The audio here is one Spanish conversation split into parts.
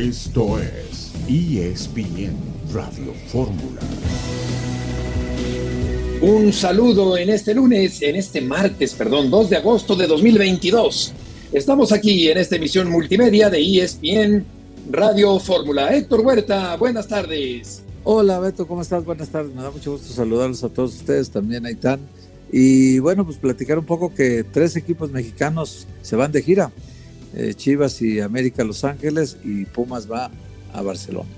Esto es ESPN Radio Fórmula. Un saludo en este lunes, en este martes, perdón, 2 de agosto de 2022. Estamos aquí en esta emisión multimedia de ESPN Radio Fórmula. Héctor Huerta, buenas tardes. Hola Beto, ¿cómo estás? Buenas tardes. Me da mucho gusto saludarlos a todos ustedes, también Aitán. Y bueno, pues platicar un poco que tres equipos mexicanos se van de gira. Eh, Chivas y América Los Ángeles y Pumas va a Barcelona.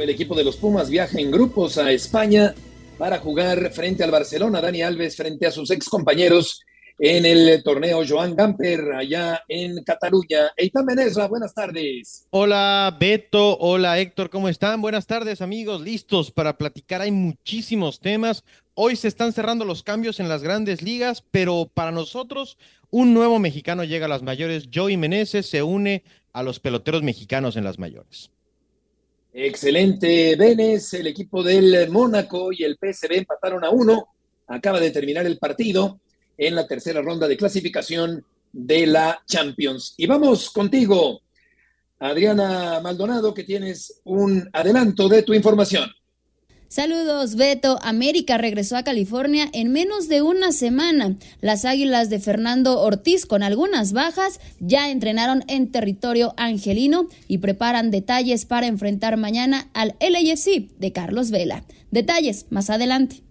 El equipo de los Pumas viaja en grupos a España para jugar frente al Barcelona. Dani Alves frente a sus ex compañeros en el torneo Joan Gamper allá en Cataluña. Eitan Menezra, buenas tardes. Hola Beto, hola Héctor, ¿cómo están? Buenas tardes amigos, listos para platicar. Hay muchísimos temas. Hoy se están cerrando los cambios en las grandes ligas, pero para nosotros un nuevo mexicano llega a las mayores. Joey Meneses se une a los peloteros mexicanos en las mayores. Excelente, Venes, el equipo del Mónaco y el PSV empataron a uno. Acaba de terminar el partido en la tercera ronda de clasificación de la Champions. Y vamos contigo, Adriana Maldonado, que tienes un adelanto de tu información. Saludos, Beto. América regresó a California en menos de una semana. Las Águilas de Fernando Ortiz, con algunas bajas, ya entrenaron en territorio angelino y preparan detalles para enfrentar mañana al LAFC de Carlos Vela. Detalles más adelante.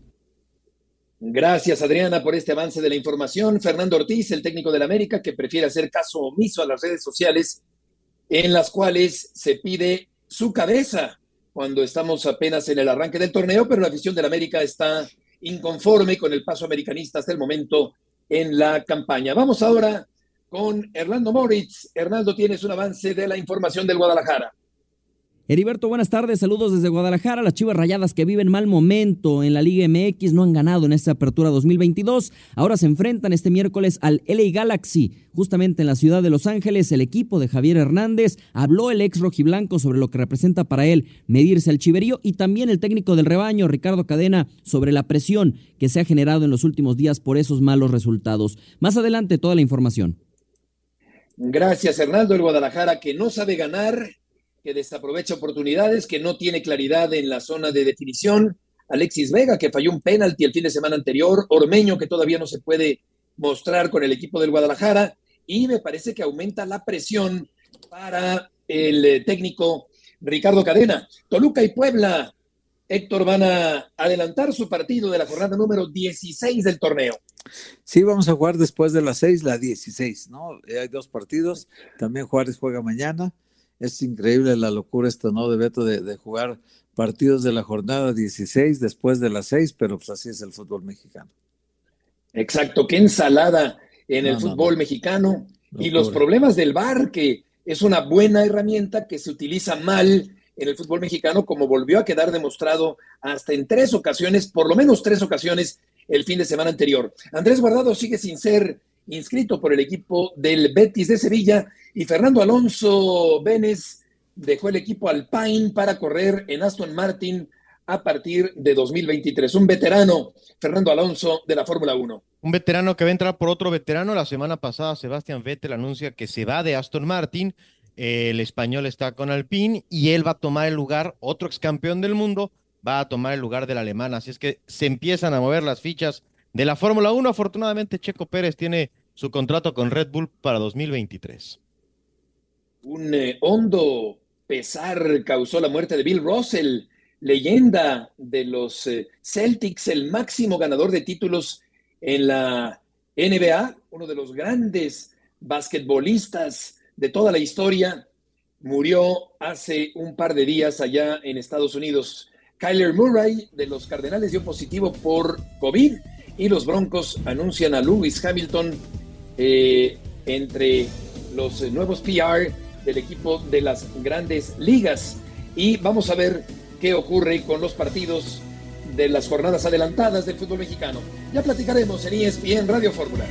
Gracias, Adriana, por este avance de la información. Fernando Ortiz, el técnico del América, que prefiere hacer caso omiso a las redes sociales en las cuales se pide su cabeza cuando estamos apenas en el arranque del torneo, pero la afición del América está inconforme con el paso americanista hasta el momento en la campaña. Vamos ahora con Hernando Moritz. Hernando, tienes un avance de la información del Guadalajara. Heriberto, buenas tardes, saludos desde Guadalajara. Las Chivas Rayadas que viven mal momento en la Liga MX no han ganado en esta apertura 2022. Ahora se enfrentan este miércoles al LA Galaxy, justamente en la ciudad de Los Ángeles. El equipo de Javier Hernández habló el ex rojiblanco sobre lo que representa para él medirse al chiverío y también el técnico del rebaño, Ricardo Cadena, sobre la presión que se ha generado en los últimos días por esos malos resultados. Más adelante, toda la información. Gracias, Hernando. El Guadalajara que no sabe ganar que desaprovecha oportunidades, que no tiene claridad en la zona de definición. Alexis Vega, que falló un penalti el fin de semana anterior. Ormeño, que todavía no se puede mostrar con el equipo del Guadalajara. Y me parece que aumenta la presión para el eh, técnico Ricardo Cadena. Toluca y Puebla, Héctor, van a adelantar su partido de la jornada número 16 del torneo. Sí, vamos a jugar después de las 6, la 16, ¿no? Hay dos partidos. También Juárez juega mañana es increíble la locura esto, ¿no? De Beto de, jugar partidos de la jornada 16 después de las 6, pero pues así es el fútbol mexicano. Exacto, qué ensalada en el fútbol mexicano y los problemas del VAR, que es una buena herramienta que se utiliza mal en el fútbol mexicano, como volvió a quedar demostrado hasta en tres ocasiones, por lo menos tres ocasiones, el fin de semana anterior. Andrés Guardado sigue sin ser inscrito por el equipo del Betis de Sevilla y Fernando Alonso Vélez dejó el equipo Alpine para correr en Aston Martin a partir de 2023. Un veterano, Fernando Alonso, de la Fórmula 1. Un veterano que va a entrar por otro veterano. La semana pasada, Sebastián Vettel anuncia que se va de Aston Martin. El español está con Alpine y él va a tomar el lugar, otro ex campeón del mundo, va a tomar el lugar del alemán. Así es que se empiezan a mover las fichas de la Fórmula 1. Afortunadamente, Checo Pérez tiene su contrato con Red Bull para 2023. Un eh, hondo pesar causó la muerte de Bill Russell, leyenda de los eh, Celtics, el máximo ganador de títulos en la NBA, uno de los grandes basquetbolistas de toda la historia. Murió hace un par de días allá en Estados Unidos. Kyler Murray de los Cardenales dio positivo por COVID y los Broncos anuncian a Lewis Hamilton eh, entre los nuevos PR del equipo de las grandes ligas. Y vamos a ver qué ocurre con los partidos de las jornadas adelantadas del fútbol mexicano. Ya platicaremos en ESPN Radio Fórmula.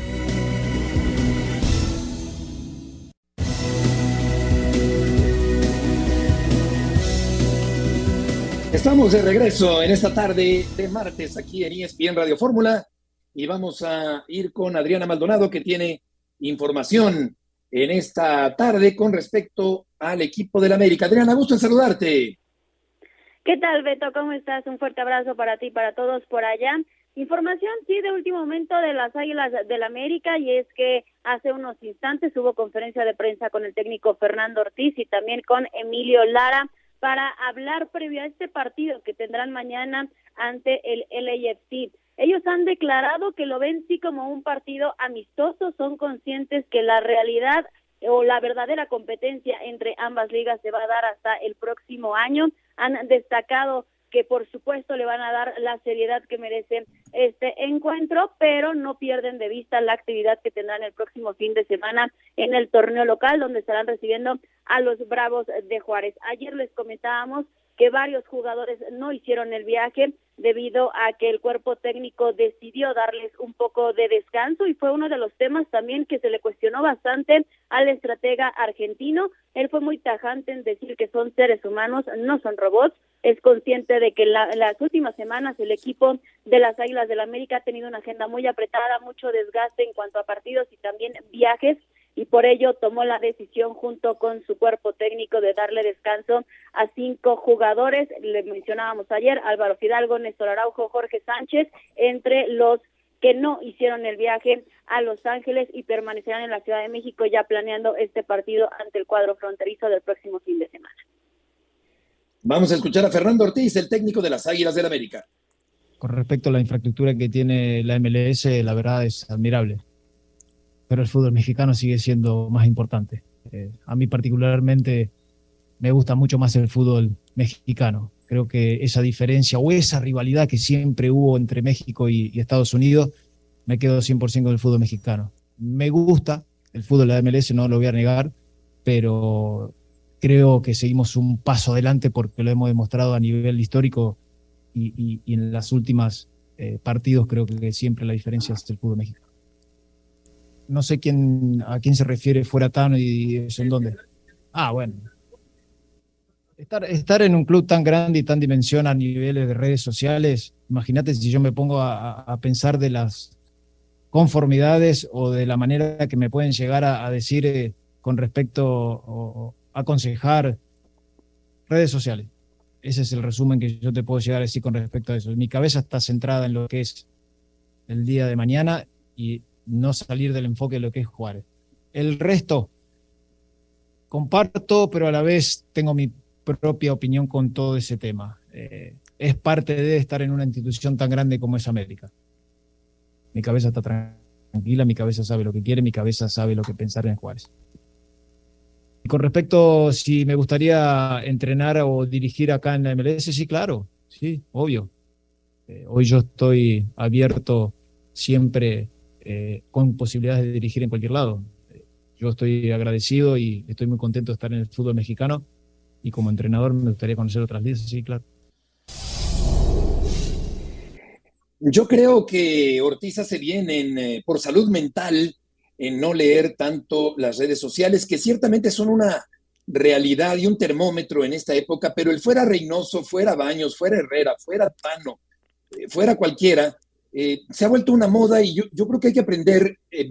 Estamos de regreso en esta tarde de martes aquí en ESPN Radio Fórmula y vamos a ir con Adriana Maldonado que tiene información en esta tarde con respecto al equipo del América. Adriana, gusto en saludarte. ¿Qué tal, Beto? ¿Cómo estás? Un fuerte abrazo para ti y para todos por allá. Información, sí, de último momento de las Águilas del América y es que hace unos instantes hubo conferencia de prensa con el técnico Fernando Ortiz y también con Emilio Lara para hablar previo a este partido que tendrán mañana ante el LAFC. Ellos han declarado que lo ven sí como un partido amistoso, son conscientes que la realidad o la verdadera competencia entre ambas ligas se va a dar hasta el próximo año. Han destacado que por supuesto le van a dar la seriedad que merece este encuentro, pero no pierden de vista la actividad que tendrán el próximo fin de semana en el torneo local, donde estarán recibiendo a los Bravos de Juárez. Ayer les comentábamos que varios jugadores no hicieron el viaje debido a que el cuerpo técnico decidió darles un poco de descanso y fue uno de los temas también que se le cuestionó bastante al estratega argentino. Él fue muy tajante en decir que son seres humanos, no son robots. Es consciente de que en las últimas semanas el equipo de las Águilas del la América ha tenido una agenda muy apretada, mucho desgaste en cuanto a partidos y también viajes y por ello tomó la decisión junto con su cuerpo técnico de darle descanso a cinco jugadores, le mencionábamos ayer, Álvaro Fidalgo, Néstor Araujo, Jorge Sánchez, entre los que no hicieron el viaje a Los Ángeles y permanecerán en la Ciudad de México ya planeando este partido ante el cuadro fronterizo del próximo fin de semana. Vamos a escuchar a Fernando Ortiz, el técnico de las Águilas del América. Con respecto a la infraestructura que tiene la MLS, la verdad es admirable pero el fútbol mexicano sigue siendo más importante. Eh, a mí particularmente me gusta mucho más el fútbol mexicano. Creo que esa diferencia o esa rivalidad que siempre hubo entre México y, Estados Unidos, me quedo 100% con el fútbol mexicano. Me gusta el fútbol de la MLS, no lo voy a negar, pero creo que seguimos un paso adelante porque lo hemos demostrado a nivel histórico y, en las últimas eh, partidos creo que siempre la diferencia es el fútbol mexicano no sé quién, a quién se refiere fuera Tano y en dónde. Ah, bueno. Estar, estar en un club tan grande y tan dimensión a niveles de redes sociales, imagínate si yo me pongo a, pensar de las conformidades o de la manera que me pueden llegar a, decir eh, con respecto a aconsejar redes sociales. Ese es el resumen que yo te puedo llegar a decir con respecto a eso. Mi cabeza está centrada en lo que es el día de mañana y no salir del enfoque de lo que es Juárez. El resto, comparto, pero a la vez tengo mi propia opinión con todo ese tema. Eh, es parte de estar en una institución tan grande como es América. Mi cabeza está tranquila, mi cabeza sabe lo que quiere, mi cabeza sabe lo que pensar en Juárez. Y con respecto si me gustaría entrenar o dirigir acá en la MLS, sí, claro, sí, obvio. Eh, hoy yo estoy abierto siempre eh, con posibilidades de dirigir en cualquier lado. Yo estoy agradecido y estoy muy contento de estar en el fútbol mexicano y como entrenador me gustaría conocer otras ligas, sí, claro. Yo creo que Ortiz hace bien en, eh, por salud mental en no leer tanto las redes sociales, que ciertamente son una realidad y un termómetro en esta época, pero el fuera Reynoso, fuera Baños, fuera Herrera, fuera Tano, eh, fuera cualquiera, eh, se ha vuelto una moda y yo, creo que hay que aprender, eh,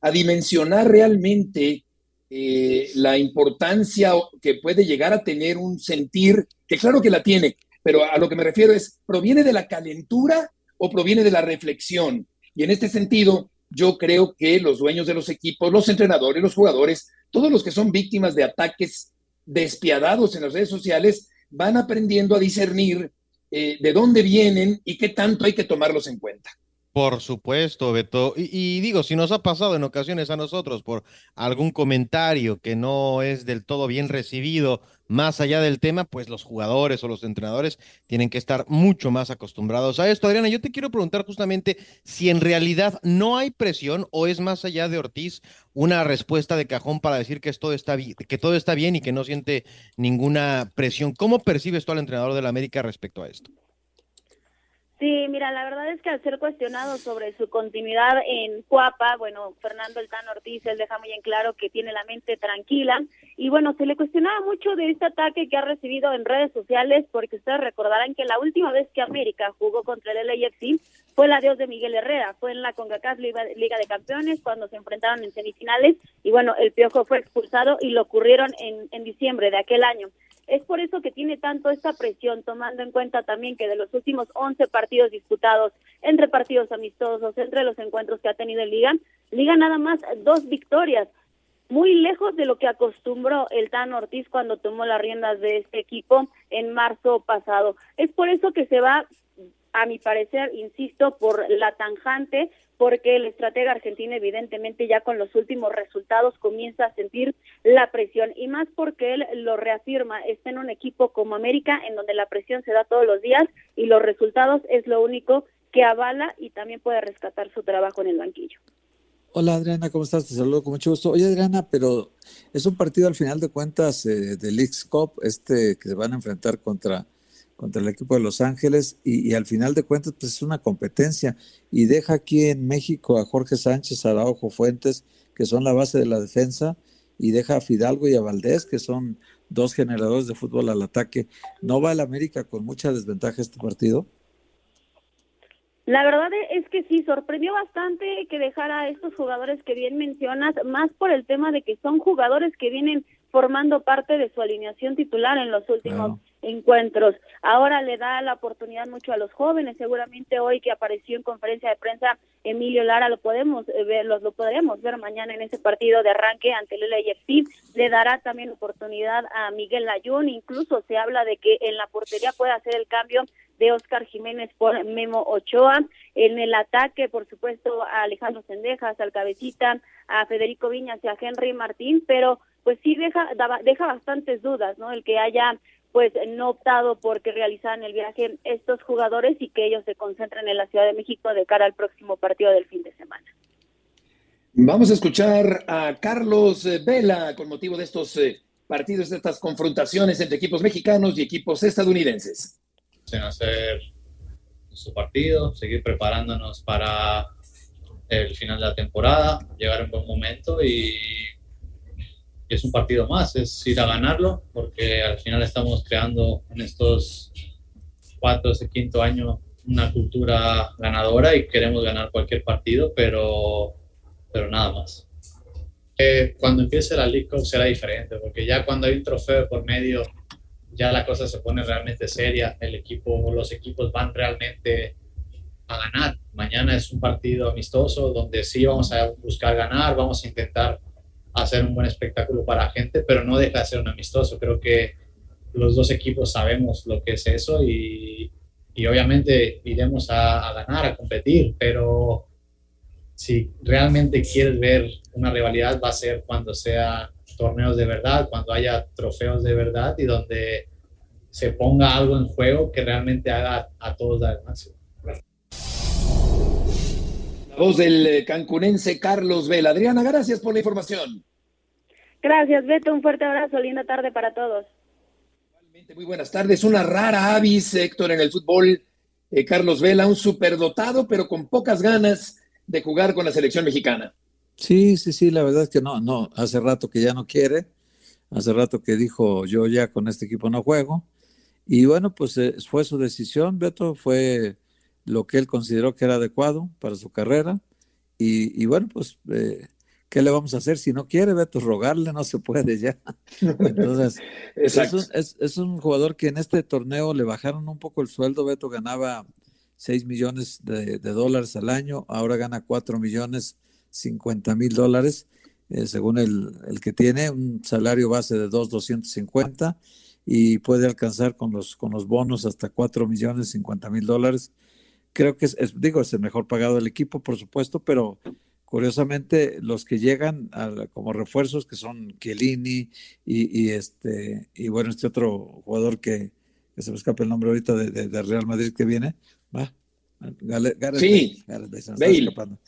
a, dimensionar realmente eh, la importancia que puede llegar a tener un sentir, que claro que la tiene, pero a lo que me refiero es, ¿proviene de la calentura o proviene de la reflexión? Y en este sentido, yo creo que los dueños de los equipos, los entrenadores, los jugadores, todos los que son víctimas de ataques despiadados en las redes sociales, van aprendiendo a discernir eh, de dónde vienen y qué tanto hay que tomarlos en cuenta. Por supuesto, Beto. Y, digo, si nos ha pasado en ocasiones a nosotros por algún comentario que no es del todo bien recibido, más allá del tema, pues los jugadores o los entrenadores tienen que estar mucho más acostumbrados a esto. Adriana, yo te quiero preguntar justamente si en realidad no hay presión o es más allá de Ortiz una respuesta de cajón para decir que todo está, que todo está bien y que no siente ninguna presión. ¿Cómo percibes tú al entrenador de la América respecto a esto? Sí, mira, la verdad es que al ser cuestionado sobre su continuidad en Cuapa, bueno, Fernando El Ortiz, él deja muy en claro que tiene la mente tranquila y bueno, se le cuestionaba mucho de este ataque que ha recibido en redes sociales porque ustedes recordarán que la última vez que América jugó contra el LAFC fue el adiós de Miguel Herrera, fue en la CONCACAF Liga, de Campeones cuando se enfrentaron en semifinales y bueno, el Piojo fue expulsado y lo ocurrieron en, en diciembre de aquel año. Es por eso que tiene tanto esta presión, tomando en cuenta también que de los últimos 11 partidos disputados, entre partidos amistosos, entre los encuentros que ha tenido en Liga, Liga nada más dos victorias, muy lejos de lo que acostumbró el Tan Ortiz cuando tomó las riendas de este equipo en marzo pasado. Es por eso que se va, a mi parecer, insisto, por la tanjante, porque el estratega argentino evidentemente ya con los últimos resultados comienza a sentir la presión y más porque él lo reafirma, está en un equipo como América en donde la presión se da todos los días y los resultados es lo único que avala y también puede rescatar su trabajo en el banquillo. Hola Adriana, ¿cómo estás? Te saludo con mucho gusto. Oye Adriana, pero es un partido al final de cuentas eh, del X Cup, este que se van a enfrentar contra contra el equipo de Los Ángeles y, al final de cuentas pues es una competencia y deja aquí en México a Jorge Sánchez, a Araujo Fuentes, que son la base de la defensa, y deja a Fidalgo y a Valdés, que son dos generadores de fútbol al ataque. ¿No va el América con mucha desventaja este partido? La verdad es que sí, sorprendió bastante que dejara a estos jugadores que bien mencionas, más por el tema de que son jugadores que vienen formando parte de su alineación titular en los últimos encuentros. Ahora le da la oportunidad mucho a los jóvenes. Seguramente hoy que apareció en conferencia de prensa Emilio Lara lo podemos ver, lo, lo podremos ver mañana en ese partido de arranque ante el LAFC. Le dará también oportunidad a Miguel Layún. Incluso se habla de que en la portería puede hacer el cambio de Oscar Jiménez por Memo Ochoa. En el ataque, por supuesto, a Alejandro Sendejas, al Cabecita, a Federico Viñas y a Henry Martín, pero pues sí deja, deja bastantes dudas, ¿no? El que haya pues no optado por que realizaran el viaje estos jugadores y que ellos se concentren en la Ciudad de México de cara al próximo partido del fin de semana. Vamos a escuchar a Carlos eh, Vela con motivo de estos eh, partidos, de estas confrontaciones entre equipos mexicanos y equipos estadounidenses. En hacer su partido, seguir preparándonos para el final de la temporada, llegar en buen momento y es un partido más, es ir a ganarlo, porque al final estamos creando en estos cuatro, ese quinto año una cultura ganadora y queremos ganar cualquier partido, pero, pero nada más. Eh, cuando empiece la League Cup será diferente, porque ya cuando hay un trofeo por medio, ya la cosa se pone realmente seria, el equipo, los equipos van realmente a ganar. Mañana es un partido amistoso donde sí vamos a buscar ganar, vamos a intentar hacer un buen espectáculo para la gente, pero no deja de ser un amistoso. Creo que los dos equipos sabemos lo que es eso y, y obviamente iremos a, a, ganar, a competir, pero si realmente quieres ver una rivalidad va a ser cuando sea torneos de verdad, cuando haya trofeos de verdad y donde se ponga algo en juego que realmente haga a todos dar el máximo. Voz del eh, cancunense Carlos Vela. Adriana, gracias por la información. Gracias, Beto. Un fuerte abrazo. Linda tarde para todos. Muy buenas tardes. Una rara avis, Héctor, en el fútbol. Eh, Carlos Vela, un superdotado, pero con pocas ganas de jugar con la selección mexicana. Sí, sí, sí, la verdad es que no, no, hace rato que ya no quiere, hace rato que dijo yo ya con este equipo no juego, y bueno, pues eh, fue su decisión, Beto, fue lo que él consideró que era adecuado para su carrera, y, y bueno, pues eh, ¿qué le vamos a hacer? Si no quiere, Beto, rogarle no se puede ya. Entonces, es un, es, es un, jugador que en este torneo le bajaron un poco el sueldo, Beto ganaba 6 millones de, de dólares al año, ahora gana 4 millones 50 mil dólares, eh, según el, el, que tiene, un salario base de 2,250 y puede alcanzar con los, con los bonos hasta 4 millones 50 mil dólares. Creo que es, es, digo, es el mejor pagado del equipo, por supuesto, pero curiosamente los que llegan a, como refuerzos que son Chiellini y, y, este y bueno este otro jugador que, que se me escapa el nombre ahorita de, de, de Real Madrid que viene va Gareth, sí, Gareth Bale, Bale.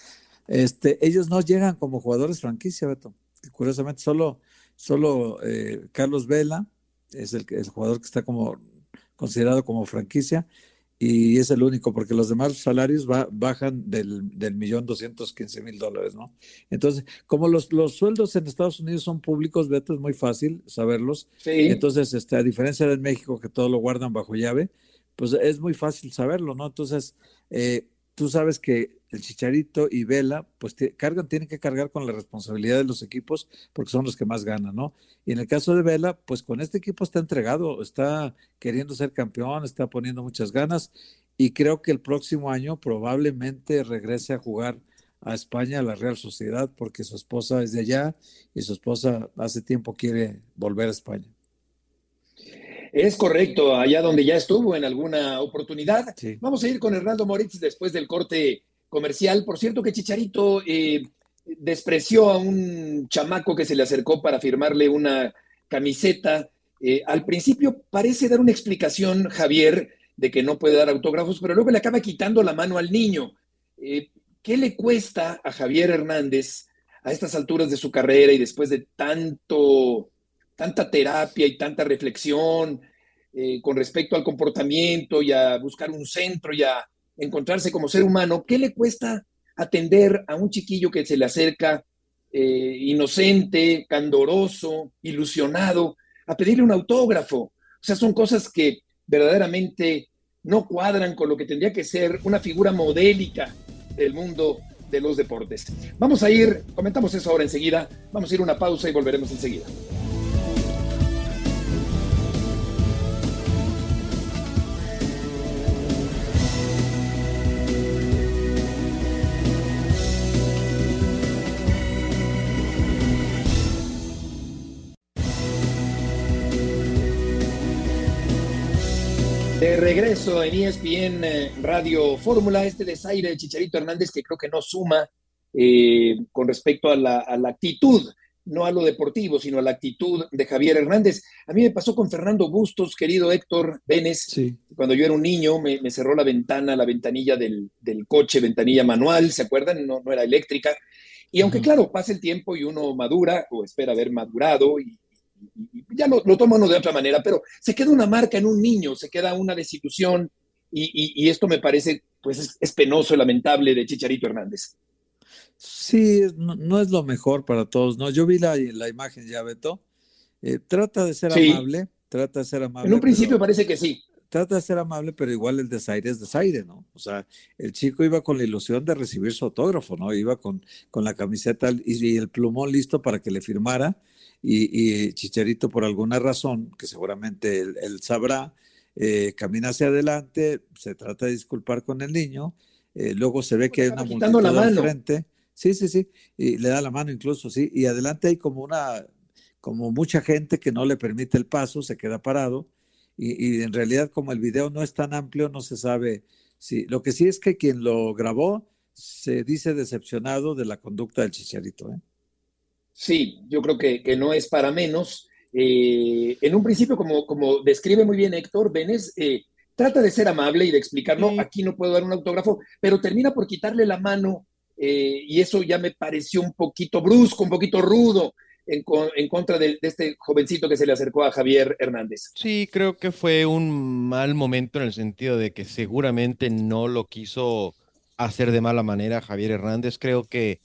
Este, ellos no llegan como jugadores franquicia Beto curiosamente solo solo eh, Carlos Vela es el, el jugador que está como considerado como franquicia y es el único, porque los demás salarios bajan del, del millón doscientos quince mil dólares, ¿no? Entonces, como los, los sueldos en Estados Unidos son públicos, Beto, es muy fácil saberlos. Entonces, este, a diferencia de México, que todo lo guardan bajo llave, pues es muy fácil saberlo, ¿no? Entonces, eh, tú sabes que el Chicharito y Vela, pues cargan, tienen que cargar con la responsabilidad de los equipos porque son los que más ganan, ¿no? Y en el caso de Vela, pues con este equipo está entregado, está queriendo ser campeón, está poniendo muchas ganas y creo que el próximo año probablemente regrese a jugar a España, a la Real Sociedad, porque su esposa es de allá y su esposa hace tiempo quiere volver a España. Es correcto, allá donde ya estuvo en alguna oportunidad. Vamos a ir con Hernando Moritz después del corte comercial. Por cierto que Chicharito eh, despreció a un chamaco que se le acercó para firmarle una camiseta. Eh, al principio parece dar una explicación, Javier, de que no puede dar autógrafos, pero luego le acaba quitando la mano al niño. Eh, ¿Qué le cuesta a Javier Hernández a estas alturas de su carrera y después de tanto tanta terapia y tanta reflexión eh, con respecto al comportamiento y a buscar un centro y a encontrarse como ser humano, ¿qué le cuesta atender a un chiquillo que se le acerca eh, inocente, candoroso, ilusionado, a pedirle un autógrafo? O sea, son cosas que verdaderamente no cuadran con lo que tendría que ser una figura modélica del mundo de los deportes. Vamos a ir, comentamos eso ahora enseguida, vamos a ir a una pausa y volveremos enseguida. Regreso en ESPN eh, Radio Fórmula, este desaire de Chicharito Hernández que creo que no suma eh, con respecto a la, actitud, no a lo deportivo, sino a la actitud de Javier Hernández. A mí me pasó con Fernando Bustos, querido Héctor Vélez, cuando yo era un niño, me, cerró la ventana, la ventanilla del, coche, ventanilla manual, ¿se acuerdan? No, no era eléctrica. Y aunque, claro, pasa el tiempo y uno madura, o espera haber madurado y, ya lo, lo toma uno de otra manera, pero se queda una marca en un niño, se queda una desilusión y, esto me parece, pues es, penoso y lamentable de Chicharito Hernández. Sí, no, es lo mejor para todos, ¿no? Yo vi la, la imagen ya, Beto. Eh, trata de ser amable, trata de ser amable. En un principio parece que sí. Trata de ser amable, pero igual el desaire es desaire, ¿no? O sea, el chico iba con la ilusión de recibir su autógrafo, ¿no? Iba con, con la camiseta y, y el plumón listo para que le firmara y, Chicharito por alguna razón, que seguramente él, sabrá, eh, camina hacia adelante, se trata de disculpar con el niño, eh, luego se ve que hay una multitud al frente, sí, sí, sí, y le da la mano incluso, sí, y adelante hay como una, como mucha gente que no le permite el paso, se queda parado, y, y en realidad como el video no es tan amplio, no se sabe si, lo que sí es que quien lo grabó se dice decepcionado de la conducta del Chicharito, ¿eh? Sí, yo creo que, no es para menos. Eh, en un principio, como, como describe muy bien Héctor, Benes, eh, trata de ser amable y de explicar, no, aquí no puedo dar un autógrafo, pero termina por quitarle la mano eh, y eso ya me pareció un poquito brusco, un poquito rudo en, contra de, de, este jovencito que se le acercó a Javier Hernández. Sí, creo que fue un mal momento en el sentido de que seguramente no lo quiso hacer de mala manera Javier Hernández. Creo que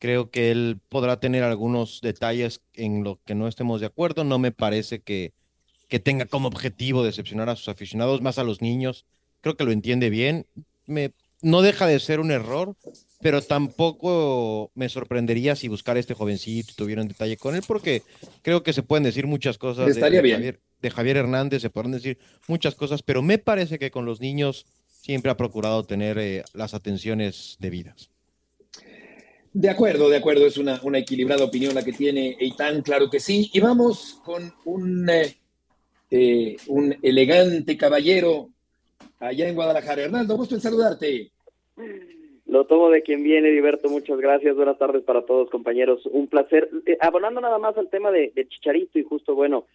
Creo que él podrá tener algunos detalles en lo que no estemos de acuerdo. No me parece que, que tenga como objetivo decepcionar a sus aficionados, más a los niños. Creo que lo entiende bien. Me, no deja de ser un error, pero tampoco me sorprendería si buscar a este jovencito tuviera un detalle con él, porque creo que se pueden decir muchas cosas de, Javier, de, Javier, Hernández, se pueden decir muchas cosas, pero me parece que con los niños siempre ha procurado tener eh, las atenciones debidas. De acuerdo, de acuerdo, es una, equilibrada opinión la que tiene Eitan, claro que sí. Y vamos con un, eh, eh, un elegante caballero allá en Guadalajara. Hernando, gusto en saludarte. Lo tomo de quien viene, Diverto, muchas gracias. Buenas tardes para todos, compañeros. Un placer. Eh, abonando nada más al tema de, Chicharito y justo, bueno,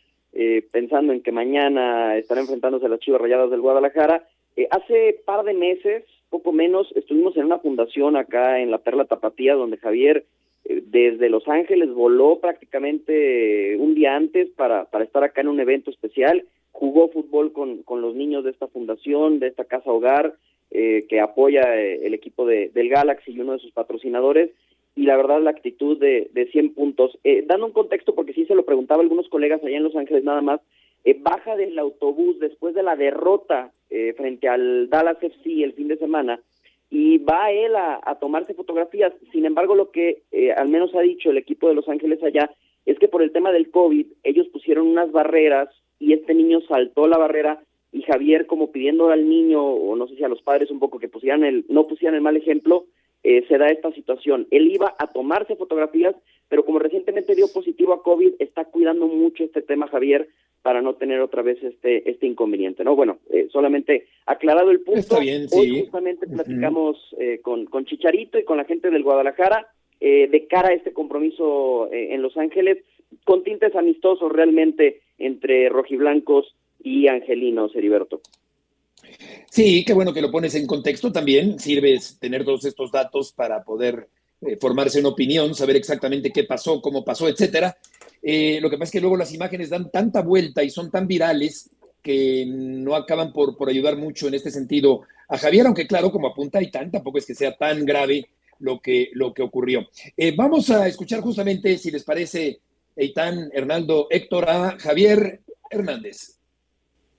pensando en que mañana estará enfrentándose a las Chivas Rayadas del Guadalajara, hace par de meses poco menos, estuvimos en una fundación acá en la Perla Tapatía, donde Javier eh, desde Los Ángeles voló prácticamente un día antes para, para estar acá en un evento especial. jugó fútbol con, con los niños de esta fundación, de esta casa hogar, eh, que apoya eh, el equipo de, del Galaxy y uno de sus patrocinadores, y la verdad la actitud de, de 100 puntos. Eh, dando un contexto, porque sí se lo preguntaba algunos colegas allá en Los Ángeles nada más, eh, baja del autobús después de la derrota eh, frente al Dallas FC el fin de semana y va él a, tomarse fotografías. Sin embargo, lo que eh, al menos ha dicho el equipo de Los Ángeles allá es que por el tema del COVID ellos pusieron unas barreras y este niño saltó la barrera y Javier como pidiendo al niño o no sé si a los padres un poco que pusieran el no pusieran el mal ejemplo eh, se da esta situación. Él iba a tomarse fotografías, pero como recientemente dio positivo a COVID, está cuidando mucho este tema Javier para no tener otra vez este este inconveniente, ¿no? Bueno, eh, solamente aclarado el punto. Está bien, Hoy justamente platicamos eh, con, con Chicharito y con la gente del Guadalajara eh, de cara a este compromiso eh, en Los Ángeles, con tintes amistosos realmente entre rojiblancos y angelinos, Heriberto. Sí, qué bueno que lo pones en contexto también. Sirve tener todos estos datos para poder eh, formarse una opinión, saber exactamente qué pasó, cómo pasó, etcétera. Eh, lo que pasa es que luego las imágenes dan tanta vuelta y son tan virales que no acaban por, por ayudar mucho en este sentido a Javier, aunque claro, como apunta y tampoco es que sea tan grave lo que, lo que ocurrió. Eh, vamos a escuchar justamente, si les parece, Eitan, Hernaldo, Héctor, a Javier Hernández.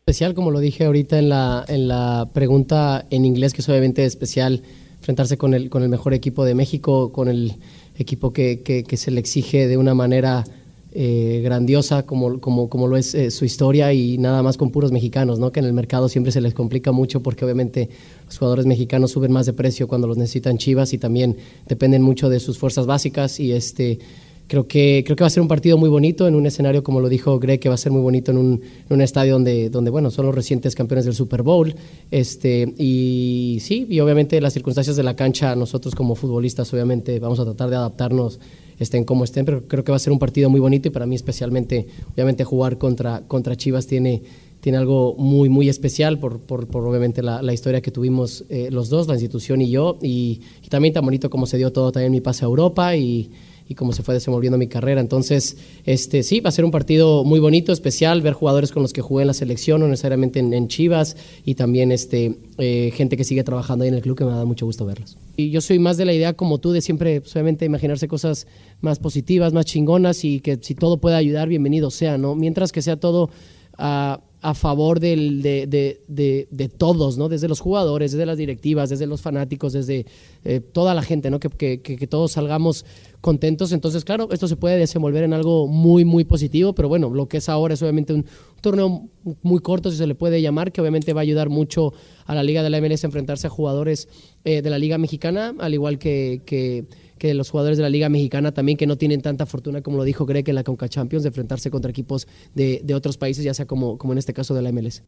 especial, como lo dije ahorita en la, en la pregunta en inglés, que es obviamente especial enfrentarse con el, con el mejor equipo de México, con el equipo que, que se le exige de una manera eh, grandiosa como, como, como lo es eh, su historia y nada más con puros mexicanos, ¿no? que en el mercado siempre se les complica mucho porque obviamente los jugadores mexicanos suben más de precio cuando los necesitan Chivas y también dependen mucho de sus fuerzas básicas y este creo que creo que va a ser un partido muy bonito en un escenario como lo dijo Greg que va a ser muy bonito en un, en un estadio donde donde bueno son los recientes campeones del Super Bowl este y sí y obviamente las circunstancias de la cancha nosotros como futbolistas obviamente vamos a tratar de adaptarnos estén como estén pero creo que va a ser un partido muy bonito y para mí especialmente obviamente jugar contra contra Chivas tiene tiene algo muy, muy especial por, por, obviamente la, historia que tuvimos eh, los dos, la institución y yo, y, y, también tan bonito como se dio todo también mi pase a Europa y, y cómo se fue desenvolviendo mi carrera. Entonces, este sí, va a ser un partido muy bonito, especial, ver jugadores con los que jugué en la selección, no necesariamente en, en Chivas, y también este, eh, gente que sigue trabajando ahí en el club, que me da mucho gusto verlos. Y yo soy más de la idea, como tú, de siempre, pues, obviamente, imaginarse cosas más positivas, más chingonas, y que si todo puede ayudar, bienvenido sea, ¿no? Mientras que sea todo... Uh, a favor de, de, de, de, todos, ¿no? Desde los jugadores, desde las directivas, desde los fanáticos, desde eh, toda la gente, ¿no? Que, que, que, todos salgamos contentos. Entonces, claro, esto se puede desenvolver en algo muy, muy positivo, pero bueno, lo que es ahora es obviamente un, un torneo muy corto, si se le puede llamar, que obviamente va a ayudar mucho a la Liga de la MLS a enfrentarse a jugadores eh, de la Liga Mexicana, al igual que, que que los jugadores de la Liga Mexicana también que no tienen tanta fortuna, como lo dijo Greg en la Conca Champions, de enfrentarse contra equipos de, de otros países, ya sea como, como en este caso de la MLS.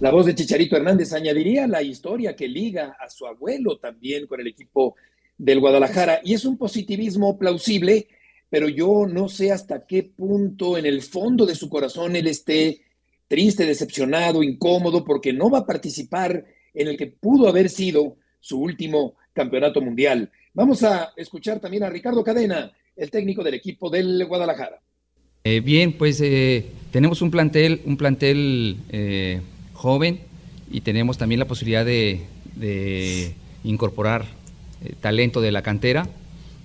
La voz de Chicharito Hernández añadiría la historia que liga a su abuelo también con el equipo del Guadalajara. Y es un positivismo plausible, pero yo no sé hasta qué punto en el fondo de su corazón él esté triste, decepcionado, incómodo, porque no va a participar en el que pudo haber sido su último campeonato mundial. Vamos a escuchar también a Ricardo Cadena, el técnico del equipo del Guadalajara. Eh, bien, pues eh, tenemos un plantel, un plantel eh, joven y tenemos también la posibilidad de, de incorporar talento de la cantera,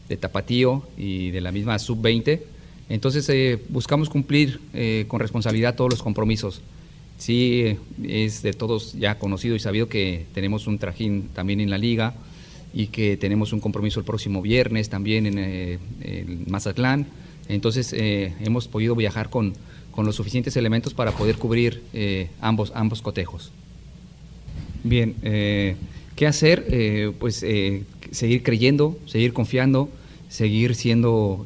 de Tapatío y de la misma sub-20. Entonces buscamos cumplir con responsabilidad todos los compromisos. Sí, es de todos ya conocido y sabido que tenemos un trajín también en la liga y que tenemos un compromiso el próximo viernes también en, eh, en Mazatlán. Entonces eh, hemos podido viajar con, con, los suficientes elementos para poder cubrir eh, ambos, ambos cotejos. Bien, eh, ¿qué hacer? Eh, pues seguir creyendo, seguir confiando, seguir siendo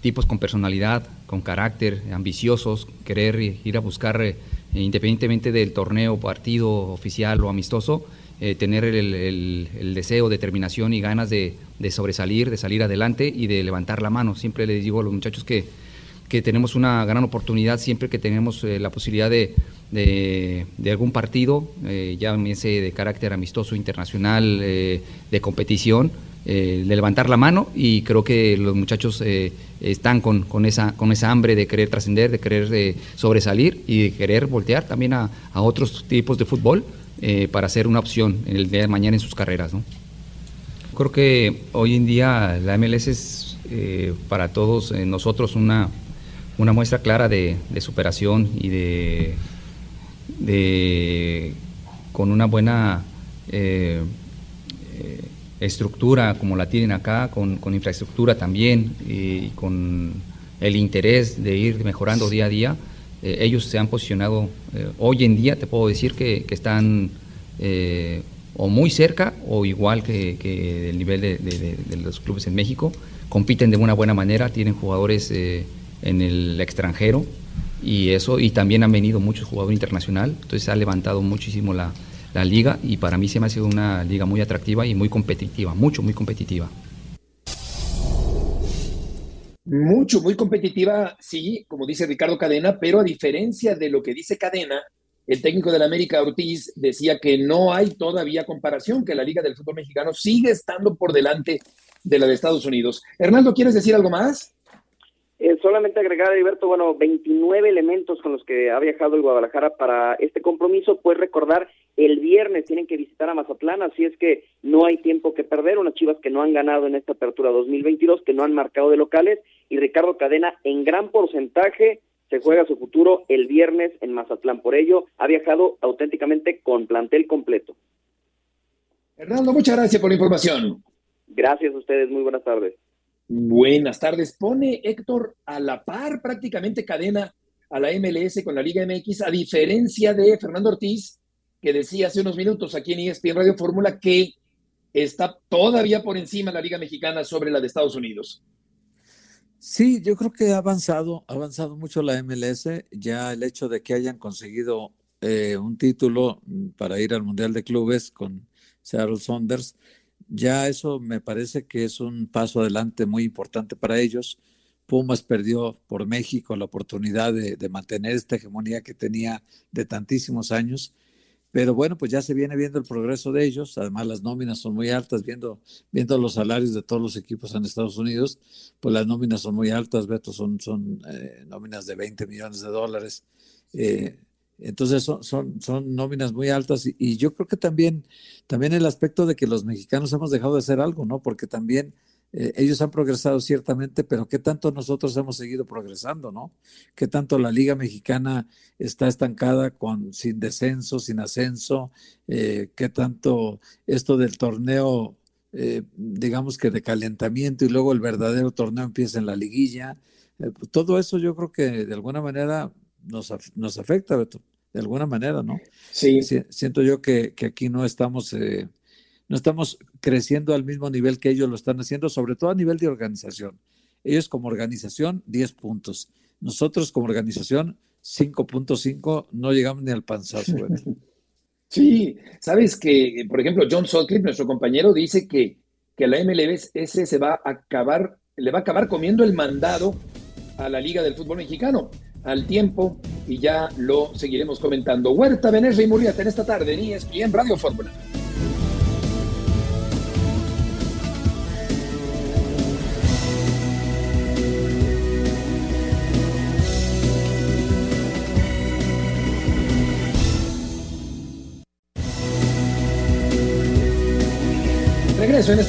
tipos con personalidad, con carácter, ambiciosos, querer ir a buscar, independientemente del torneo, partido oficial o amistoso, eh, tener el, el, deseo, determinación y ganas de, de, sobresalir, de salir adelante y de levantar la mano. Siempre les digo a los muchachos que, que tenemos una gran oportunidad siempre que tenemos eh, la posibilidad de, de, de algún partido, eh, llámese de carácter amistoso, internacional, eh, de competición, de levantar la mano y creo que los muchachos están con, con, esa, con esa hambre de querer trascender, de querer sobresalir y de querer voltear también a, a otros tipos de fútbol para ser una opción en el día de mañana en sus carreras. ¿no? Creo que hoy en día la MLS es para todos nosotros una, una muestra clara de, superación y de, con una buena eh, eh, estructura como la tienen acá, con, infraestructura también y con el interés de ir mejorando día a día. Eh, ellos se han posicionado hoy en día, te puedo decir que, están o muy cerca o igual que, el nivel de, de, los clubes en México. Compiten de una buena manera, tienen jugadores en el extranjero y eso y también han venido muchos jugadores internacional, entonces ha levantado muchísimo la, la liga y para mí se me ha sido una liga muy atractiva y muy competitiva, mucho, muy competitiva. Mucho, muy competitiva, sí, como dice Ricardo Cadena, pero a diferencia de lo que dice Cadena, el técnico del América Ortiz decía que no hay todavía comparación, que la Liga del Fútbol Mexicano sigue estando por delante de la de Estados Unidos. Hernando, ¿quieres decir algo más? Eh, solamente agregar, Alberto, bueno, 29 elementos con los que ha viajado el Guadalajara para este compromiso, pues recordar, el viernes tienen que visitar a Mazatlán, así es que no hay tiempo que perder, unas chivas que no han ganado en esta apertura 2022, que no han marcado de locales, y Ricardo Cadena en gran porcentaje se juega su futuro el viernes en Mazatlán, por ello ha viajado auténticamente con plantel completo. Hernando, muchas gracias por la información. Gracias a ustedes, muy buenas tardes. Buenas tardes. Pone Héctor a la par prácticamente cadena a la MLS con la Liga MX, a diferencia de Fernando Ortiz, que decía hace unos minutos aquí en ESPN Radio Fórmula que está todavía por encima la Liga Mexicana sobre la de Estados Unidos. Sí, yo creo que ha avanzado, ha avanzado mucho la MLS. Ya el hecho de que hayan conseguido eh, un título para ir al Mundial de Clubes con Seattle Saunders, ya eso me parece que es un paso adelante muy importante para ellos. Pumas perdió por México la oportunidad de, mantener esta hegemonía que tenía de tantísimos años. Pero bueno, pues ya se viene viendo el progreso de ellos. Además, las nóminas son muy altas, viendo, viendo los salarios de todos los equipos en Estados Unidos, pues las nóminas son muy altas, Beto, son, son eh, nóminas de 20 millones de dólares. Eh, entonces son, son, son nóminas muy altas y, yo creo que también, también el aspecto de que los mexicanos hemos dejado de hacer algo, ¿no? Porque también eh, ellos han progresado ciertamente, pero ¿qué tanto nosotros hemos seguido progresando, ¿no? ¿Qué tanto la Liga Mexicana está estancada con, sin descenso, sin ascenso? Eh, ¿Qué tanto esto del torneo, eh, digamos que de calentamiento y luego el verdadero torneo empieza en la liguilla? Pues todo eso yo creo que de alguna manera nos, nos afecta, Beto de alguna manera, ¿no? Sí. siento yo que, aquí no estamos, eh, no estamos creciendo al mismo nivel que ellos lo están haciendo, sobre todo a nivel de organización. Ellos como organización, 10 puntos. Nosotros como organización, 5.5, no llegamos ni al panzazo. sí, sabes que, por ejemplo, John Sutcliffe, nuestro compañero, dice que, que la MLS se va a acabar, le va a acabar comiendo el mandado a la Liga del Fútbol Mexicano al tiempo y ya lo seguiremos comentando. Huerta, Venezuela y Murrieta en esta tarde en en Radio Fórmula.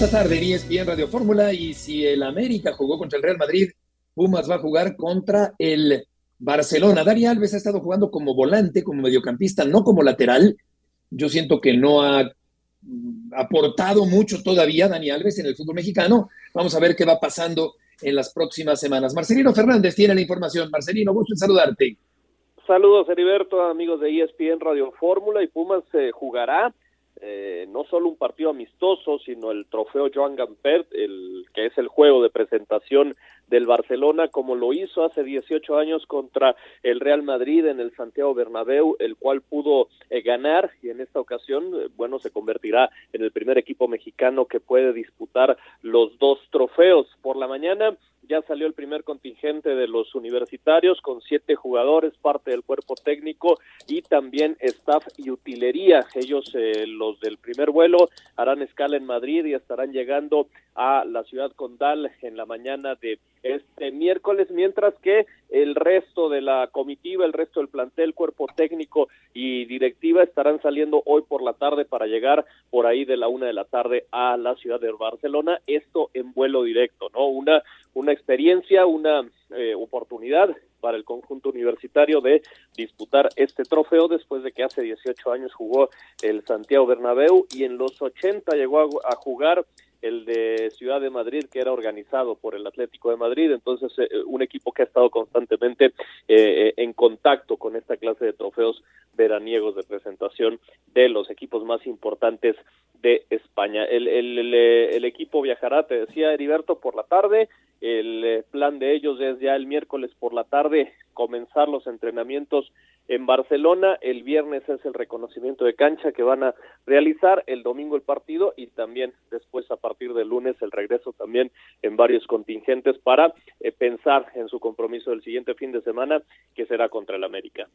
Esta tarde ESPN Radio Fórmula y si el América jugó contra el Real Madrid, Pumas va a jugar contra el Barcelona. Dani Alves ha estado jugando como volante, como mediocampista, no como lateral. Yo siento que no ha aportado mucho todavía Dani Alves en el fútbol mexicano. Vamos a ver qué va pasando en las próximas semanas. Marcelino Fernández tiene la información. Marcelino, gusto en saludarte. Saludos, Heriberto, amigos de ESPN Radio Fórmula y Pumas se jugará eh, no solo un partido amistoso, sino el trofeo Joan Gampert, el que es el juego de presentación del Barcelona, como lo hizo hace 18 años contra el Real Madrid en el Santiago Bernabéu, el cual pudo eh, ganar y en esta ocasión, eh, bueno, se convertirá en el primer equipo mexicano que puede disputar los dos trofeos. Por la mañana ya salió el primer contingente de los universitarios con siete jugadores, parte del cuerpo técnico y también staff y utilería. Ellos, eh, los del primer vuelo, harán escala en Madrid y estarán llegando a la ciudad condal en la mañana de este miércoles, mientras que el resto de la comitiva, el resto del plantel, cuerpo técnico y directiva estarán saliendo hoy por la tarde para llegar por ahí de la una de la tarde a la ciudad de Barcelona, esto en vuelo directo, ¿no? Una, una experiencia, una eh, oportunidad para el conjunto universitario de disputar este trofeo después de que hace 18 años jugó el Santiago Bernabéu y en los 80 llegó a, jugar el de Ciudad de Madrid, que era organizado por el Atlético de Madrid, entonces eh, un equipo que ha estado constantemente eh, en contacto con esta clase de trofeos veraniegos de presentación de los equipos más importantes de España. El, el, el, equipo viajará, te decía Heriberto, por la tarde. El eh, plan de ellos es ya el miércoles por la tarde comenzar los entrenamientos en Barcelona. El viernes es el reconocimiento de cancha que van a realizar. El domingo el partido y también después a partir del lunes el regreso también en varios contingentes para eh, pensar en su compromiso del siguiente fin de semana que será contra el América.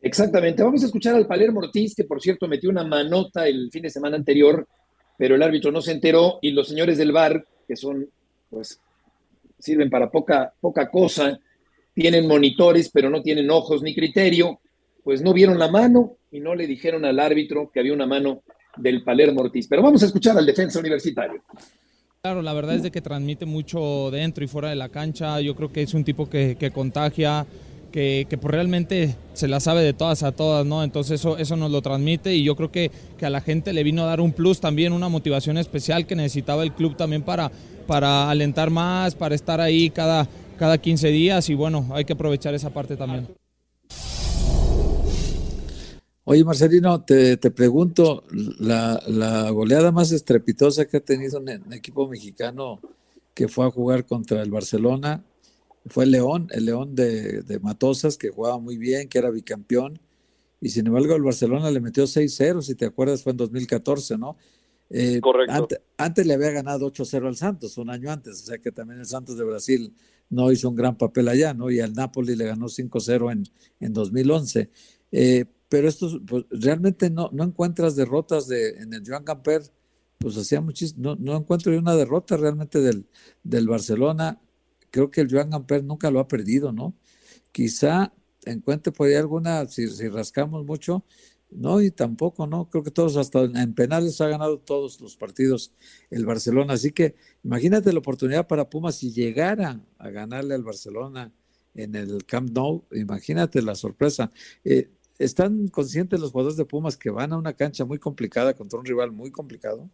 Exactamente. Vamos a escuchar al Palermo Ortiz, que por cierto metió una manota el fin de semana anterior, pero el árbitro no se enteró y los señores del VAR, que son, pues, sirven para poca, poca cosa, tienen monitores, pero no tienen ojos ni criterio, pues no vieron la mano y no le dijeron al árbitro que había una mano del Palermo Ortiz. Pero vamos a escuchar al defensa universitario. Claro, la verdad es de que transmite mucho dentro y fuera de la cancha. Yo creo que es un tipo que, que contagia, que, pues realmente se la sabe de todas a todas, ¿no? Entonces eso, eso nos lo transmite y yo creo que, que a la gente le vino a dar un plus también, una motivación especial que necesitaba el club también para, para alentar más, para estar ahí cada, cada 15 días y bueno, hay que aprovechar esa parte también. Oye, Marcelino, te, te pregunto, la, la, goleada más estrepitosa que ha tenido un, un equipo mexicano que fue a jugar contra el Barcelona, fue el León, el León de, de, Matosas, que jugaba muy bien, que era bicampeón, y sin embargo el Barcelona le metió 6-0, si te acuerdas, fue en 2014, ¿no? Eh, Correcto. Antes, le había ganado 8-0 al Santos, un año antes, o sea que también el Santos de Brasil no hizo un gran papel allá, ¿no? Y al Napoli le ganó 5-0 en, en 2011. Eh, pero estos, pues, realmente no, no encuentras derrotas de, en el Joan Gamper, pues hacía muchísimo, no, no encuentro una derrota realmente del, del Barcelona creo que el Joan Gamper nunca lo ha perdido, ¿no? Quizá encuentre por ahí alguna, si, rascamos mucho, no, y tampoco, ¿no? Creo que todos, hasta en penales ha ganado todos los partidos el Barcelona. Así que imagínate la oportunidad para Pumas si llegara a ganarle al Barcelona en el Camp Nou, imagínate la sorpresa. Eh, ¿Están conscientes los jugadores de Pumas que van a una cancha muy complicada contra un rival muy complicado?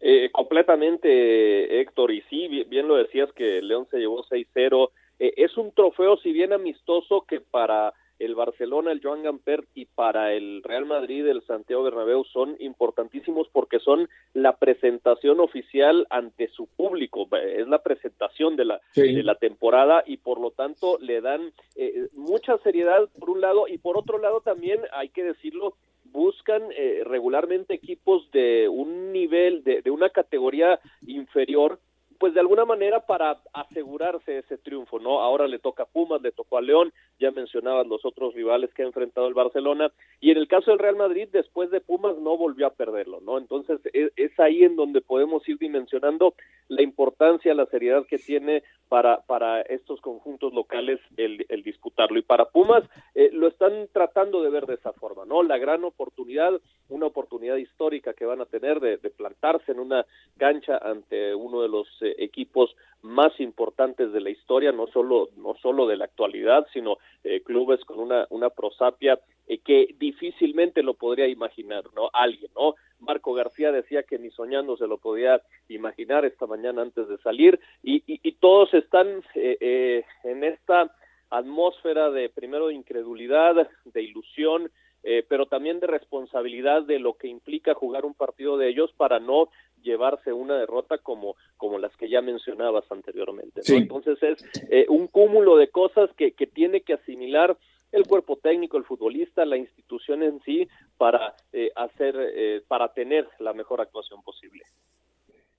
Eh, completamente, Héctor, y sí, bien, lo decías que León se llevó 6-0. Eh, es un trofeo, si bien amistoso, que para el Barcelona, el Joan Gamper y para el Real Madrid, el Santiago Bernabéu son importantísimos porque son la presentación oficial ante su público, es la presentación de la, de la temporada y por lo tanto le dan eh, mucha seriedad por un lado y por otro lado también hay que decirlo buscan eh, regularmente equipos de un nivel, de, de una categoría inferior pues de alguna manera para asegurarse ese triunfo, ¿no? Ahora le toca a Pumas, le tocó a León, ya mencionabas los otros rivales que ha enfrentado el Barcelona, y en el caso del Real Madrid, después de Pumas no volvió a perderlo, ¿no? Entonces es, es ahí en donde podemos ir dimensionando la importancia, la seriedad que tiene para, para estos conjuntos locales el, el disputarlo. Y para Pumas eh, lo están tratando de ver de esa forma, ¿no? La gran oportunidad, una oportunidad histórica que van a tener de, de plantarse en una cancha ante uno de los eh, equipos más importantes de la historia, no solo, no solo de la actualidad, sino eh, clubes con una, una prosapia eh, que difícilmente lo podría imaginar, ¿no? Alguien, ¿no? Marco García decía que ni soñando se lo podía imaginar esta mañana antes de salir y, y, todos están eh, en esta atmósfera de primero de incredulidad, de ilusión, eh, pero también de responsabilidad de lo que implica jugar un partido de ellos para no llevarse una derrota como, como las que ya mencionabas anteriormente. Entonces es eh, un cúmulo de cosas que, que tiene que asimilar el cuerpo técnico, el futbolista, la institución en sí para eh, hacer, eh, para tener la mejor actuación posible.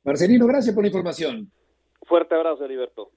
Marcelino, gracias por la información. Fuerte abrazo, Heriberto.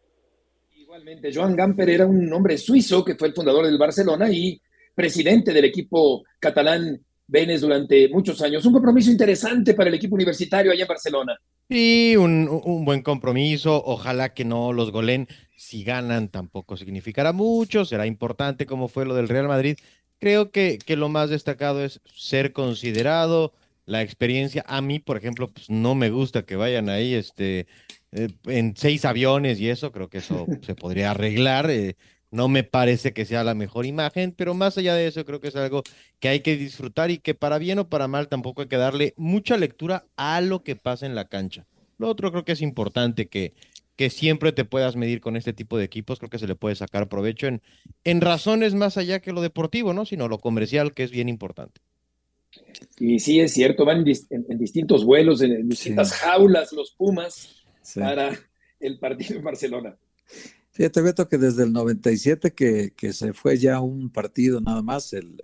Igualmente, Joan Gamper era un hombre suizo que fue el fundador del Barcelona y presidente del equipo catalán Benes durante muchos años. Un compromiso interesante para el equipo universitario allá en Barcelona. Sí, un, un, buen compromiso. Ojalá que no los golen. Si ganan, tampoco significará mucho. Será importante como fue lo del Real Madrid. Creo que, que lo más destacado es ser considerado, la experiencia. A mí, por ejemplo, pues no me gusta que vayan ahí este, eh, en seis aviones y eso. Creo que eso se podría arreglar. Eh, no me parece que sea la mejor imagen, pero más allá de eso, creo que es algo que hay que disfrutar y que para bien o para mal tampoco hay que darle mucha lectura a lo que pasa en la cancha. Lo otro creo que es importante que, que siempre te puedas medir con este tipo de equipos, creo que se le puede sacar provecho en, en razones más allá que lo deportivo, ¿no? Sino lo comercial, que es bien importante. Y sí, es cierto, van en, distintos vuelos, en, distintas jaulas los Pumas para el partido en Barcelona. Fíjate, Beto, que desde el 97 que, que se fue ya un partido nada más, el,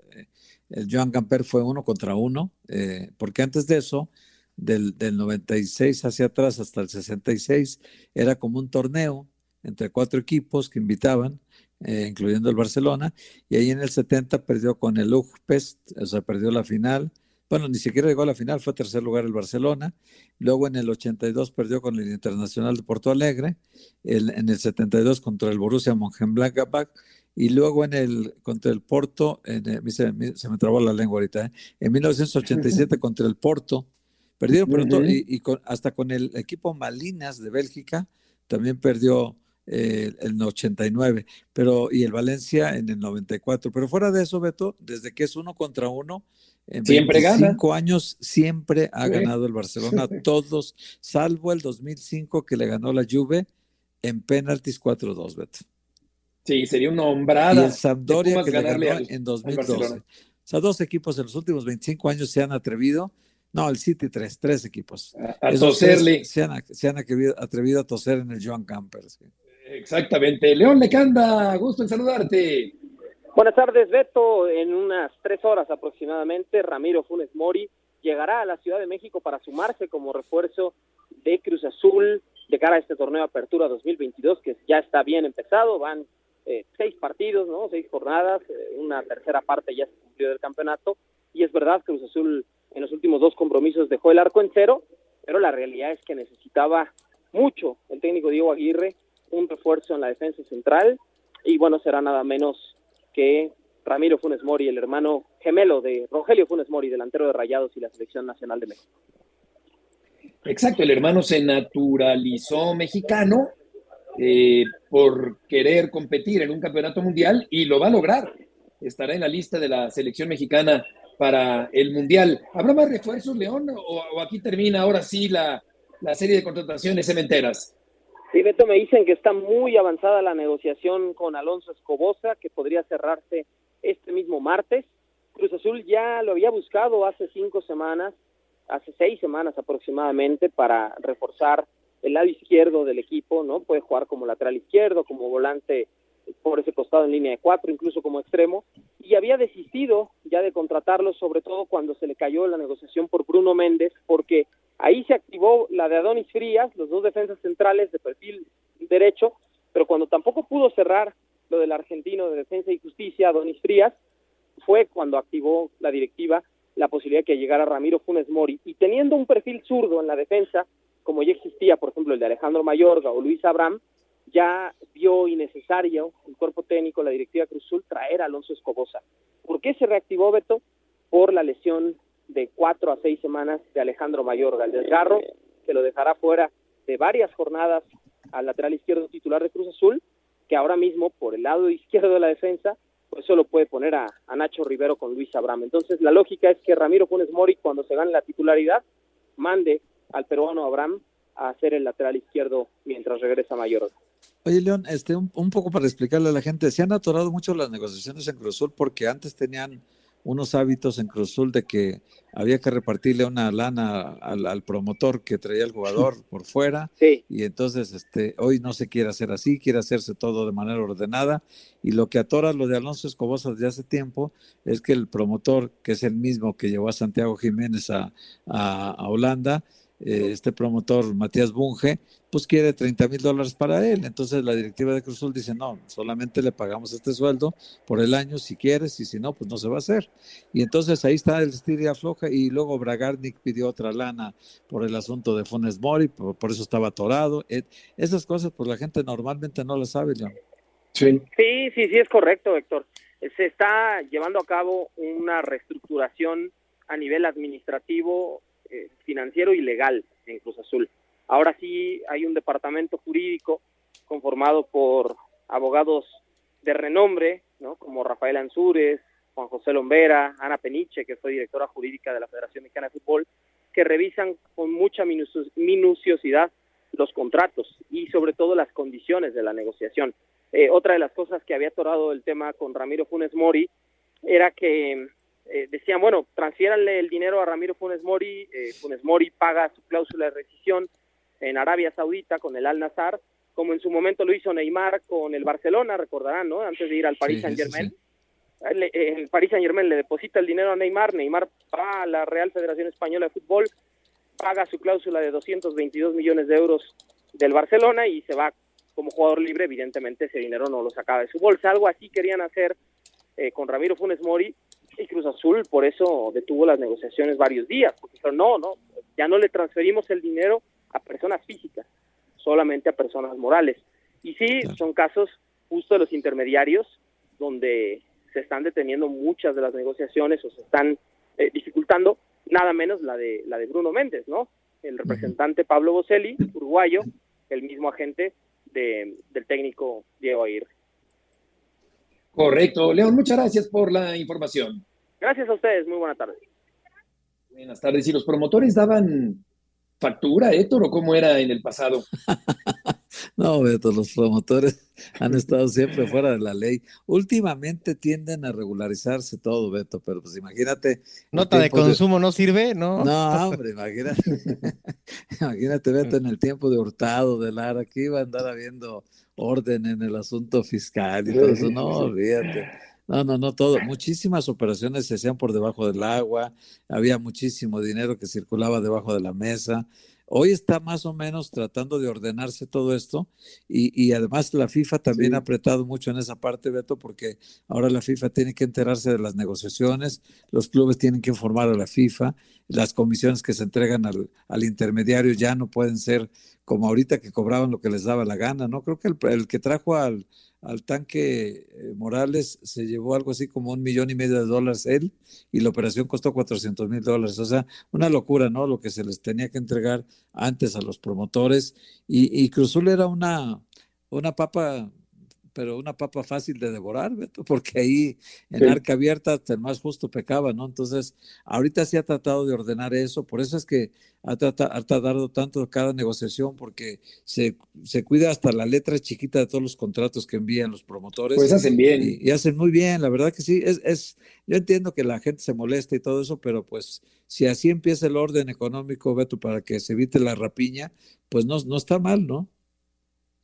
el Joan Gamper fue uno contra uno, eh, porque antes de eso, del, del 96 hacia atrás hasta el 66, era como un torneo entre cuatro equipos que invitaban, eh, incluyendo el Barcelona, y ahí en el 70 perdió con el UGPEST, o sea, perdió la final, bueno, ni siquiera llegó a la final, fue tercer lugar el Barcelona. Luego en el 82 perdió con el Internacional de Porto Alegre, en el 72 contra el Borussia Mönchengladbach y luego en el contra el Porto, se, me trabó la lengua ahorita, ¿eh? en 1987 contra el Porto. Perdieron pronto y, hasta con el equipo Malinas de Bélgica también perdió eh, el 89, pero y el Valencia en el 94. Pero fuera de eso, Beto, desde que es uno contra uno, en siempre 25 años siempre ha ganado el Barcelona, todos, salvo el 2005 que le ganó la Juve en penaltis 4-2, Beto. Sí, sería una hombrada. Y el Sampdoria que le ganó en 2012. O sea, dos equipos en los últimos 25 años se han atrevido. No, el City tres, tres equipos. A, toserle. Se han, se han atrevido, a toser en el Joan Camper. Exactamente. León Lecanda, gusto en saludarte. Buenas tardes, Beto. En unas tres horas aproximadamente, Ramiro Funes Mori llegará a la Ciudad de México para sumarse como refuerzo de Cruz Azul de cara a este torneo Apertura 2022 que ya está bien empezado. Van eh, seis partidos, ¿no? Seis jornadas, eh, una tercera parte ya se cumplió del campeonato. Y es verdad, Cruz Azul en los últimos dos compromisos dejó el arco en cero, pero la realidad es que necesitaba mucho el técnico Diego Aguirre, un refuerzo en la defensa central, y bueno, será nada menos que Ramiro Funes Mori, el hermano gemelo de Rogelio Funes Mori, delantero de Rayados y la Selección Nacional de México. Exacto, el hermano se naturalizó mexicano eh, por querer competir en un campeonato mundial y lo va a lograr. Estará en la lista de la selección mexicana para el mundial. ¿Habrá más refuerzos, León? ¿O, aquí termina ahora sí la, la serie de contrataciones cementeras? Sí, Beto, me dicen que está muy avanzada la negociación con Alonso Escobosa, que podría cerrarse este mismo martes. Cruz Azul ya lo había buscado hace cinco semanas, hace seis semanas aproximadamente, para reforzar el lado izquierdo del equipo, ¿no? Puede jugar como lateral izquierdo, como volante por ese costado en línea de cuatro, incluso como extremo, y había desistido ya de contratarlo, sobre todo cuando se le cayó la negociación por Bruno Méndez, porque Ahí se activó la de Adonis Frías, los dos defensas centrales de perfil derecho, pero cuando tampoco pudo cerrar lo del argentino de Defensa y Justicia, Adonis Frías, fue cuando activó la directiva la posibilidad de que llegara Ramiro Funes Mori. Y teniendo un perfil zurdo en la defensa, como ya existía, por ejemplo, el de Alejandro Mayorga o Luis Abraham, ya vio innecesario el cuerpo técnico, la directiva Cruzul, traer a Alonso Escobosa. ¿Por qué se reactivó Beto? Por la lesión de cuatro a seis semanas de Alejandro Mayorga, el desgarro que lo dejará fuera de varias jornadas al lateral izquierdo titular de Cruz Azul, que ahora mismo por el lado izquierdo de la defensa, pues solo puede poner a, Nacho Rivero con Luis Abraham. Entonces la lógica es que Ramiro Funes Mori, cuando se gane la titularidad, mande al peruano Abraham a hacer el lateral izquierdo mientras regresa Mayorga. Oye, León, este, un, un, poco para explicarle a la gente, se han atorado mucho las negociaciones en Cruz Azul porque antes tenían unos hábitos en Cruzul de que había que repartirle una lana al, promotor que traía el jugador por fuera y entonces este hoy no se quiere hacer así, quiere hacerse todo de manera ordenada y lo que atora lo de Alonso Escobosa desde hace tiempo es que el promotor, que es el mismo que llevó a Santiago Jiménez a, a, Holanda, eh, este promotor Matías Bunge, pues quiere 30 mil dólares para él. Entonces la directiva de Cruz Azul dice, no, solamente le pagamos este sueldo por el año si quieres y si no, pues no se va a hacer. Y entonces ahí está el estiria floja y luego Bragarnik pidió otra lana por el asunto de Funes Mori, por, eso estaba atorado. esas cosas, pues la gente normalmente no las sabe, John. Sí. sí, sí, sí, es correcto, Héctor. Se está llevando a cabo una reestructuración a nivel administrativo, eh, financiero y legal en Cruz Azul. Ahora sí hay un departamento jurídico conformado por abogados de renombre, ¿no? como Rafael Ansúrez, Juan José Lombera, Ana Peniche, que fue directora jurídica de la Federación Mexicana de Fútbol, que revisan con mucha minuciosidad los contratos y sobre todo las condiciones de la negociación. Eh, otra de las cosas que había atorado el tema con Ramiro Funes Mori era que eh, decían, bueno, transfiéranle el dinero a Ramiro Funes Mori, eh, Funes Mori paga su cláusula de rescisión en Arabia Saudita con el Al Nazar, como en su momento lo hizo Neymar con el Barcelona, recordarán, ¿no? Antes de ir al Paris Saint Germain. El Paris Saint Germain le deposita el dinero a Neymar, Neymar va a la Real Federación Española de Fútbol, paga su cláusula de 222 millones de euros del Barcelona y se va como jugador libre, evidentemente ese dinero no lo sacaba de su bolsa. Algo así querían hacer eh, con Ramiro Funes Mori y Cruz Azul por eso detuvo las negociaciones varios días, porque dijeron, no, no, ya no le transferimos el dinero a personas físicas, solamente a personas morales. Y sí, son casos justo de los intermediarios donde se están deteniendo muchas de las negociaciones o se están eh, dificultando, nada menos la de la de Bruno Méndez, ¿no? El representante Pablo Boselli, uruguayo, el mismo agente de, del técnico Diego Aguirre. Correcto. León, muchas gracias por la información. Gracias a ustedes, muy buena tarde. Buenas tardes. ¿Y los promotores daban factura, Héctor, o cómo era en el pasado? no, Beto, los promotores han estado siempre fuera de la ley. Últimamente tienden a regularizarse todo, Beto, pero pues imagínate. Nota de consumo no sirve, ¿no? No, hombre, imagínate. imagínate, Beto, en el tiempo de Hurtado, de Lara, que iba a andar habiendo orden en el asunto fiscal y todo eso. No, olvídate. No, no, no todo. Muchísimas operaciones se hacían por debajo del agua, había muchísimo dinero que circulaba debajo de la mesa. Hoy está más o menos tratando de ordenarse todo esto y, además la FIFA también ha apretado mucho en esa parte, Beto, porque ahora la FIFA tiene que enterarse de las negociaciones, los clubes tienen que informar a la FIFA, las comisiones que se entregan al, al intermediario ya no pueden ser como ahorita que cobraban lo que les daba la gana, ¿no? Creo que el, el que trajo al, al tanque eh, Morales se llevó algo así como un millón y medio de dólares él y la operación costó 400 mil dólares. O sea, una locura, ¿no? Lo que se les tenía que entregar antes a los promotores. Y, y Cruzul era una, una papa pero una papa fácil de devorar, Beto, porque ahí en arca abierta hasta el más justo pecaba, ¿no? Entonces, ahorita sí ha tratado de ordenar eso, por eso es que ha, tardado tanto cada negociación, porque se, se, cuida hasta la letra chiquita de todos los contratos que envían los promotores. Pues hacen bien. Y, hacen muy bien, la verdad que sí. Es, es, yo entiendo que la gente se molesta y todo eso, pero pues si así empieza el orden económico, Beto, para que se evite la rapiña, pues no, no está mal, ¿no?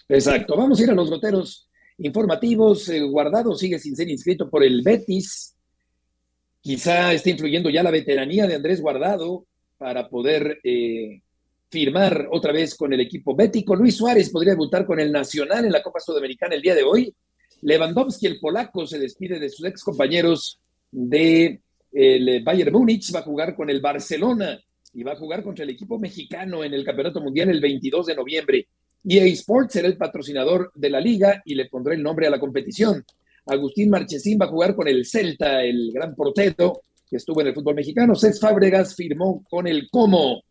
Exacto. Vamos a ir a los goteros informativos. Eh, Guardado sigue sin ser inscrito por el Betis. Quizá esté influyendo ya la veteranía de Andrés Guardado para poder eh, firmar otra vez con el equipo bético. Luis Suárez podría debutar con el Nacional en la Copa Sudamericana el día de hoy. Lewandowski, el polaco, se despide de sus ex compañeros de el Bayern Múnich, va a jugar con el Barcelona y va a jugar contra el equipo mexicano en el Campeonato Mundial el 22 de noviembre. EA Sports será el patrocinador de la liga y le pondrá el nombre a la competición. Agustín Marchesín va a jugar con el Celta, el gran portero que estuvo en el fútbol mexicano. Cés Fábregas firmó con el Como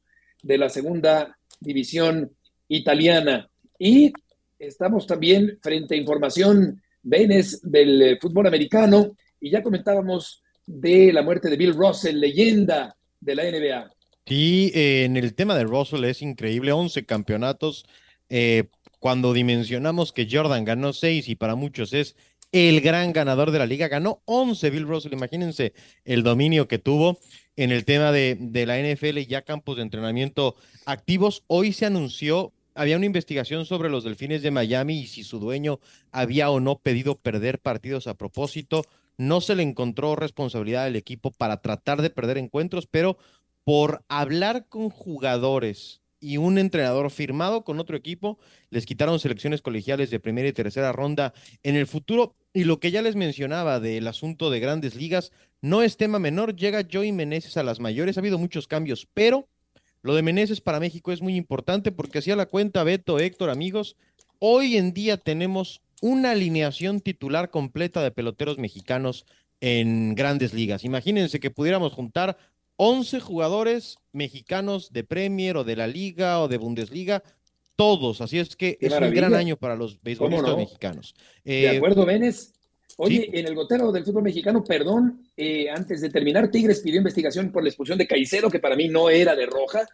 de la segunda división italiana. Y estamos también frente a información Venes del eh, fútbol americano y ya comentábamos de la muerte de Bill Russell, leyenda de la NBA. Sí, eh, en el tema de Russell es increíble, 11 campeonatos, eh, cuando dimensionamos que Jordan ganó seis y para muchos es el gran ganador de la liga, ganó 11 Bill Russell, imagínense el dominio que tuvo en el tema de, la NFL y ya campos de entrenamiento activos. Hoy se anunció, había una investigación sobre los Delfines de Miami y si su dueño había o no pedido perder partidos a propósito. No se le encontró responsabilidad al equipo para tratar de perder encuentros, pero por hablar con jugadores y un entrenador firmado con otro equipo, les quitaron selecciones colegiales de primera y tercera ronda en el futuro. Y lo que ya les mencionaba del asunto de grandes ligas, no es tema menor, llega Joey Meneses a las mayores, ha habido muchos cambios, pero lo de Meneses para México es muy importante porque hacía la cuenta Beto, Héctor, amigos, hoy en día tenemos una alineación titular completa de peloteros mexicanos en grandes ligas. Imagínense que pudiéramos juntar 11 jugadores mexicanos de Premier o de la Liga o de Bundesliga, todos. Así es que es un gran año para los beisbolistas mexicanos. de eh, acuerdo, Benes. Oye, en el gotero del fútbol mexicano, perdón, eh, antes de terminar, Tigres pidió investigación por la expulsión de Caicedo, que para mí no era de roja.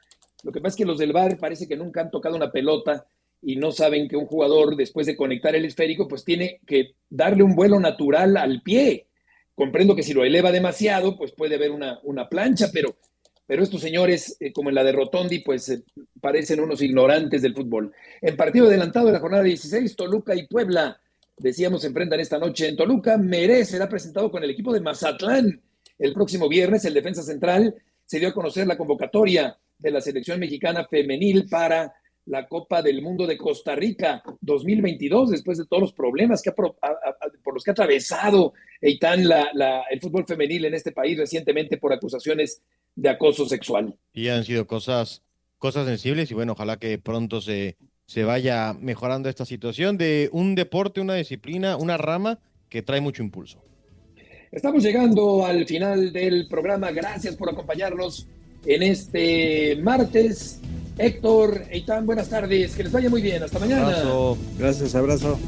Lo que pasa es que los del VAR parece que nunca han tocado una pelota y no saben que un jugador, después de conectar el esférico, pues tiene que darle un vuelo natural al pie. Comprendo que si lo eleva demasiado, pues puede haber una, una plancha, pero, pero estos señores, eh, como en la de Rotondi, pues eh, parecen unos ignorantes del fútbol. En partido adelantado de la jornada 16, Toluca y Puebla, decíamos, se enfrentan esta noche en Toluca. Merez será presentado con el equipo de Mazatlán. El próximo viernes, el defensa central se dio a conocer la convocatoria de la selección mexicana femenil para la Copa del Mundo de Costa Rica 2022, después de todos los problemas que por los que ha atravesado Eitan la, el fútbol femenil en este país recientemente por acusaciones de acoso sexual. Y han sido cosas, cosas sensibles y bueno, ojalá que pronto se, se vaya mejorando esta situación de un deporte, una disciplina, una rama que trae mucho impulso. Estamos llegando al final del programa. Gracias por acompañarnos en este martes. Héctor, Eitan, buenas tardes. Que les vaya muy bien. Hasta mañana. Gracias, abrazo.